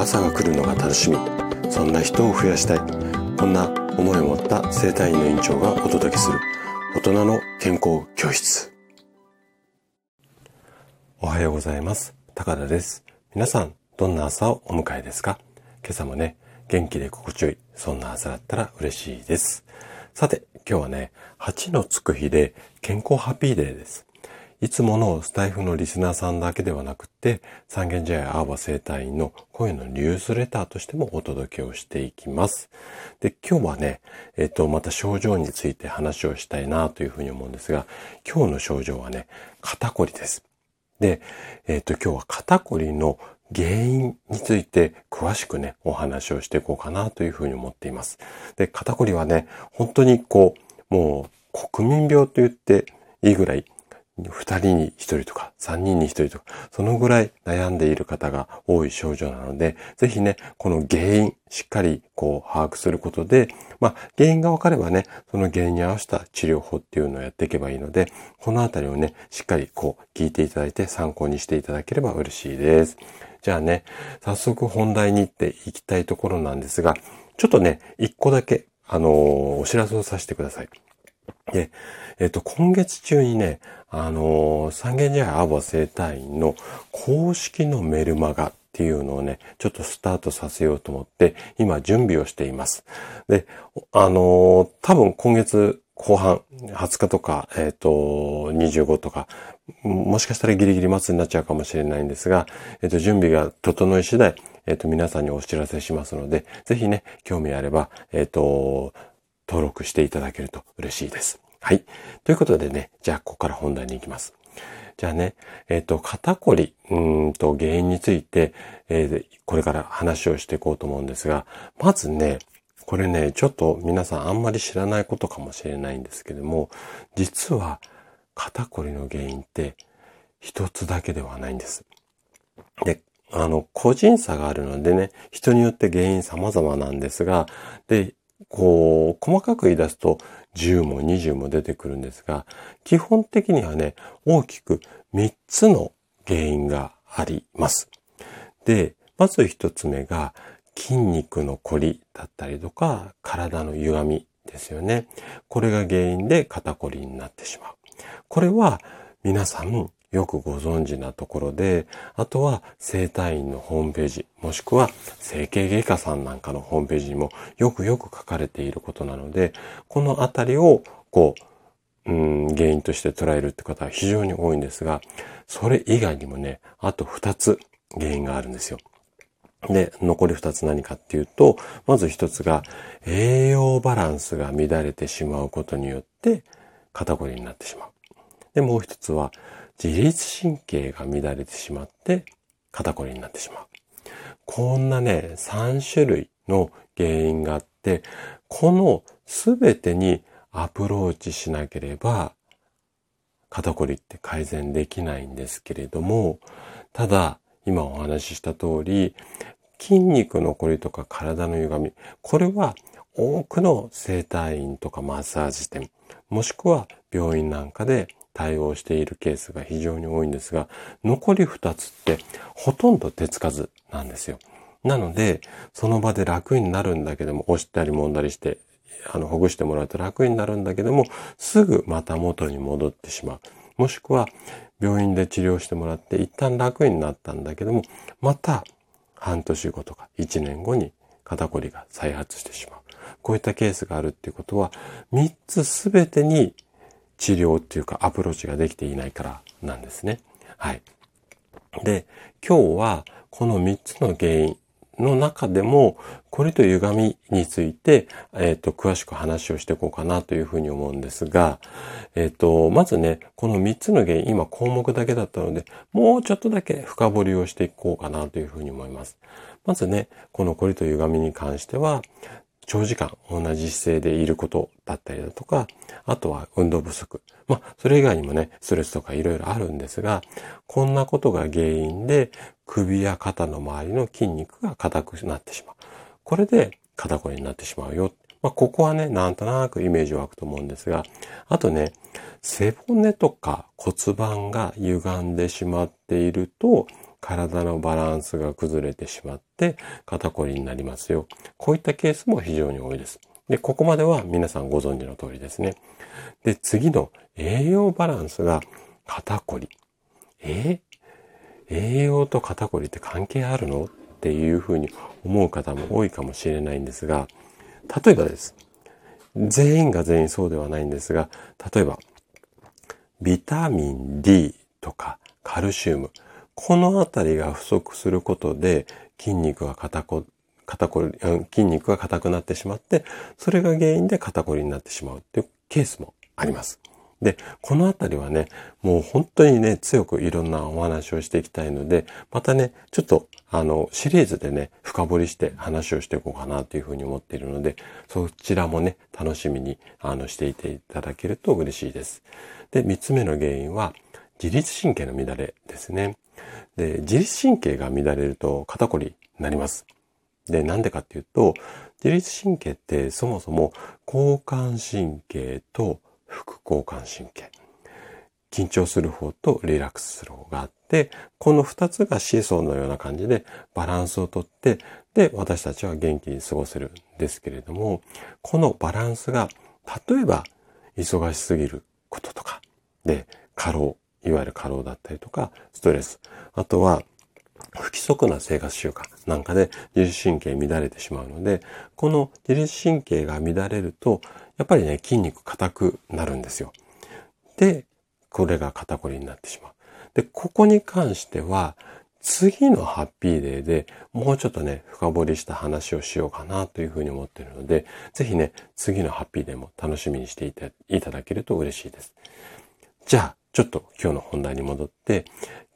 朝が来るのが楽しみ。そんな人を増やしたい。こんな思いを持った生体院の院長がお届けする。大人の健康教室。おはようございます。高田です。皆さんどんな朝をお迎えですか？今朝もね元気で心地よい。そんな朝だったら嬉しいです。さて今日はね8のつく日で健康ハッピーデーです。いつものスタイフのリスナーさんだけではなくて、三軒茶屋アーバ生態院の声のニュースレターとしてもお届けをしていきます。で、今日はね、えっと、また症状について話をしたいなというふうに思うんですが、今日の症状はね、肩こりです。で、えっと、今日は肩こりの原因について詳しくね、お話をしていこうかなというふうに思っています。で、肩こりはね、本当にこう、もう国民病と言っていいぐらい二人に一人とか三人に一人とか、そのぐらい悩んでいる方が多い症状なので、ぜひね、この原因、しっかりこう把握することで、まあ原因が分かればね、その原因に合わせた治療法っていうのをやっていけばいいので、このあたりをね、しっかりこう聞いていただいて参考にしていただければ嬉しいです。じゃあね、早速本題に行っていきたいところなんですが、ちょっとね、一個だけ、あのー、お知らせをさせてください。で、えっと、今月中にね、あのー、三軒茶屋アボ生態院の公式のメルマガっていうのをね、ちょっとスタートさせようと思って、今準備をしています。で、あのー、多分今月後半、20日とか、えっ、ー、と、25とか、もしかしたらギリギリ末になっちゃうかもしれないんですが、えっ、と、準備が整い次第、えっ、と、皆さんにお知らせしますので、ぜひね、興味あれば、えっ、と、登録していただけると嬉しいです。はい。ということでね、じゃあ、ここから本題に行きます。じゃあね、えっ、ー、と、肩こり、うんと、原因について、えー、これから話をしていこうと思うんですが、まずね、これね、ちょっと皆さんあんまり知らないことかもしれないんですけども、実は肩こりの原因って一つだけではないんです。で、あの、個人差があるのでね、人によって原因様々なんですが、で、こう、細かく言い出すと10も20も出てくるんですが、基本的にはね、大きく3つの原因があります。で、まず1つ目が筋肉の凝りだったりとか、体の歪みですよね。これが原因で肩こりになってしまう。これは皆さんよくご存知なところで、あとは生体院のホームページ、もしくは整形外科さんなんかのホームページにもよくよく書かれていることなので、このあたりをこう、うん、原因として捉えるって方は非常に多いんですが、それ以外にもね、あと2つ原因があるんですよ。で、残り2つ何かっていうと、まず1つが栄養バランスが乱れてしまうことによって肩こりになってしまう。で、もう1つは自律神経が乱れてしまって肩こりになってしまう。こんなね、3種類の原因があって、このすべてにアプローチしなければ肩こりって改善できないんですけれども、ただ今お話しした通り、筋肉のこりとか体の歪み、これは多くの整体院とかマッサージ店、もしくは病院なんかで対応しているケースが非常に多いんですが、残り2つってほとんど手つかずなんですよ。なので、その場で楽になるんだけども、押したり揉んだりして、あの、ほぐしてもらうと楽になるんだけども、すぐまた元に戻ってしまう。もしくは、病院で治療してもらって一旦楽になったんだけども、また半年後とか1年後に肩こりが再発してしまう。こういったケースがあるっていうことは、3つすべてに治療っていうかアプローチができていないからなんですね。はい。で、今日はこの3つの原因の中でも、これと歪みについて、えっ、ー、と、詳しく話をしていこうかなというふうに思うんですが、えっ、ー、と、まずね、この3つの原因、今項目だけだったので、もうちょっとだけ深掘りをしていこうかなというふうに思います。まずね、このこりと歪みに関しては、長時間同じ姿勢でいることだったりだとか、あとは運動不足。まあ、それ以外にもね、ストレスとかいろいろあるんですが、こんなことが原因で首や肩の周りの筋肉が硬くなってしまう。これで肩こりになってしまうよ。まあ、ここはね、なんとなくイメージを湧くと思うんですが、あとね、背骨とか骨盤が歪んでしまっていると、体のバランスが崩れてしまって肩こりになりますよ。こういったケースも非常に多いです。で、ここまでは皆さんご存知の通りですね。で、次の栄養バランスが肩こり。え？栄養と肩こりって関係あるの？っていうふうに思う方も多いかもしれないんですが、例えばです。全員が全員そうではないんですが、例えば、ビタミン D とかカルシウム、このあたりが不足することで筋肉が硬こ、肩こり、筋肉が硬くなってしまって、それが原因で肩こりになってしまうっていうケースもあります。で、このあたりはね、もう本当にね、強くいろんなお話をしていきたいので、またね、ちょっと、あの、シリーズでね、深掘りして話をしていこうかなというふうに思っているので、そちらもね、楽しみに、あの、していていただけると嬉しいです。で、三つ目の原因は、自律神経の乱れですね。で、自律神経が乱れると肩こりになります。で、なんでかっていうと、自律神経ってそもそも交感神経と副交感神経。緊張する方とリラックスする方があって、この二つがシーソーのような感じでバランスをとって、で、私たちは元気に過ごせるんですけれども、このバランスが、例えば、忙しすぎることとか、で、過労、いわゆる過労だったりとか、ストレス、あとは、不規則な生活習慣なんかで自律神経乱れてしまうので、この自律神経が乱れると、やっぱりね、筋肉硬くなるんですよ。で、これが肩こりになってしまう。で、ここに関しては、次のハッピーデーでもうちょっとね、深掘りした話をしようかなというふうに思っているので、ぜひね、次のハッピーデーも楽しみにしていただけると嬉しいです。じゃあ、ちょっと今日の本題に戻って、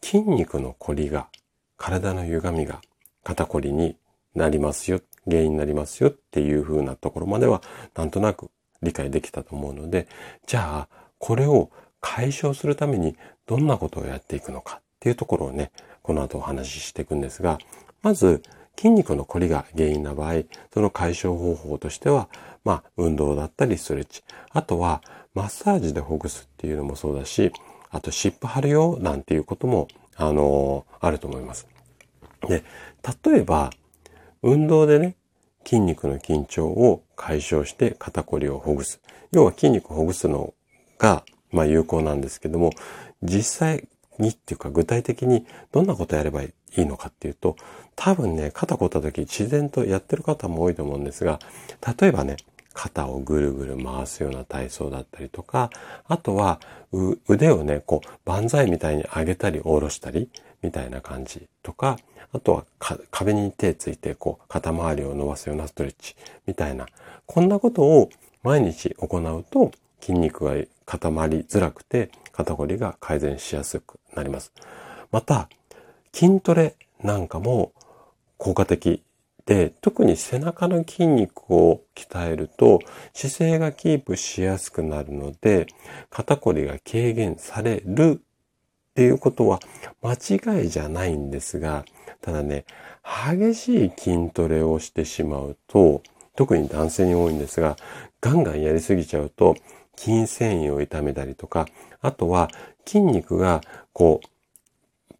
筋肉のこりが、体の歪みが肩こりになりますよ、原因になりますよっていう風なところまでは、なんとなく理解できたと思うので、じゃあ、これを解消するためにどんなことをやっていくのかっていうところをね、この後お話ししていくんですが、まず、筋肉のこりが原因な場合、その解消方法としては、まあ、運動だったりストレッチ。あとは、マッサージでほぐすっていうのもそうだし、あと、湿布貼るよ、なんていうことも、あのー、あると思います。で、例えば、運動でね、筋肉の緊張を解消して肩こりをほぐす。要は筋肉をほぐすのが、まあ有効なんですけども、実際にっていうか具体的にどんなことやればいいのかっていうと、多分ね、肩凝った時自然とやってる方も多いと思うんですが、例えばね、肩をぐるぐる回すような体操だったりとか、あとは腕をね、こう、万歳みたいに上げたり下ろしたり、みたいな感じとか、あとは壁に手ついてこう肩周りを伸ばすようなストレッチみたいな、こんなことを毎日行うと筋肉が固まりづらくて肩こりが改善しやすくなります。また、筋トレなんかも効果的で、特に背中の筋肉を鍛えると姿勢がキープしやすくなるので肩こりが軽減されるっていうことは間違いじゃないんですが、ただね、激しい筋トレをしてしまうと、特に男性に多いんですが、ガンガンやりすぎちゃうと、筋繊維を痛めたりとか、あとは筋肉がこう、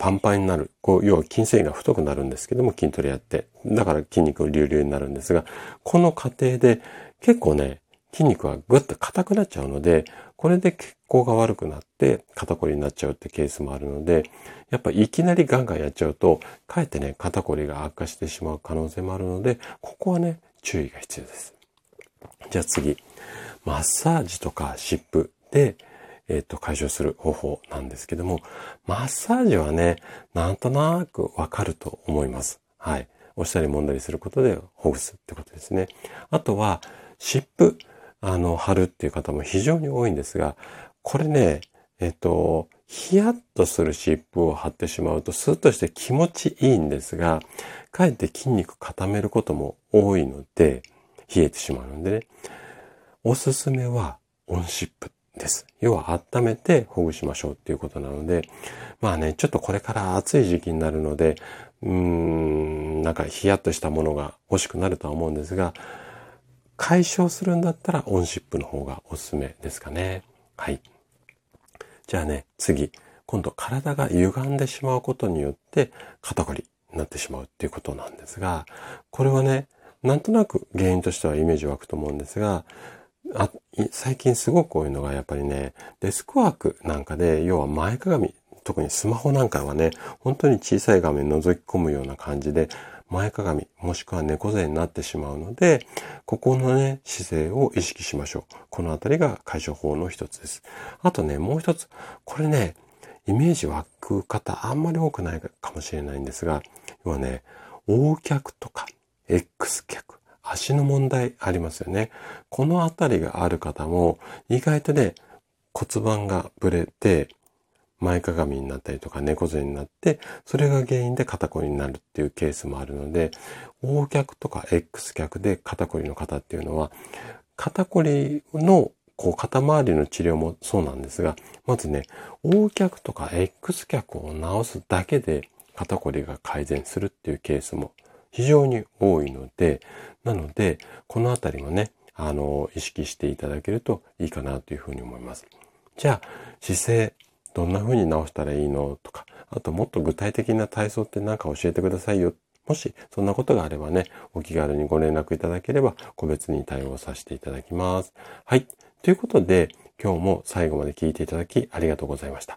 パンパンになる。こう、要は筋繊維が太くなるんですけども、筋トレやって。だから筋肉隆々になるんですが、この過程で結構ね、筋肉はぐっと硬くなっちゃうので、これで血行が悪くなって肩こりになっちゃうってケースもあるので、やっぱいきなりガンガンやっちゃうと、かえってね、肩こりが悪化してしまう可能性もあるので、ここはね、注意が必要です。じゃあ次、マッサージとか湿布で、えっ、と、解消する方法なんですけども、マッサージはね、なんとなくわかると思います。はい。押したり揉んだりすることでほぐすってことですね。あとは、湿布。あの、貼るっていう方も非常に多いんですが、これね、えっと、ヒヤッとする湿布を貼ってしまうとスーッとして気持ちいいんですが、かえって筋肉固めることも多いので、冷えてしまうのでね、おすすめは温湿布です。要は温めてほぐしましょうっていうことなので、まあね、ちょっとこれから暑い時期になるので、うーん、なんかヒヤッとしたものが欲しくなるとは思うんですが、解消するんだったらオンシップの方がおすすめですかね。はい。じゃあね、次。今度体が歪んでしまうことによって肩こりになってしまうっていうことなんですが、これはね、なんとなく原因としてはイメージ湧くと思うんですが、あ最近すごく多いのがやっぱりね、デスクワークなんかで、要は前かがみ、特にスマホなんかはね、本当に小さい画面覗き込むような感じで、前かがみ、もしくは猫背になってしまうので、ここのね、姿勢を意識しましょう。このあたりが解消法の一つです。あとね、もう一つ、これね、イメージ湧く方あんまり多くないかもしれないんですが、要はね、横脚とか X 脚、足の問題ありますよね。このあたりがある方も意外とね、骨盤がぶれて前かがみになったりとか猫背になって、それが原因で肩こりになるっていうケースもあるので、横脚とか X 脚で肩こりの方っていうのは、肩こりのこう肩周りの治療もそうなんですが、まずね、横脚とか X 脚を治すだけで肩こりが改善するっていうケースも非常に多いので、なので、このあたりもね、あの、意識していただけるといいかなというふうに思います。じゃあ、姿勢、どんな風に直したらいいのとか、あともっと具体的な体操って何か教えてくださいよ。もしそんなことがあればね、お気軽にご連絡いただければ個別に対応させていただきます。はい。ということで、今日も最後まで聞いていただきありがとうございました。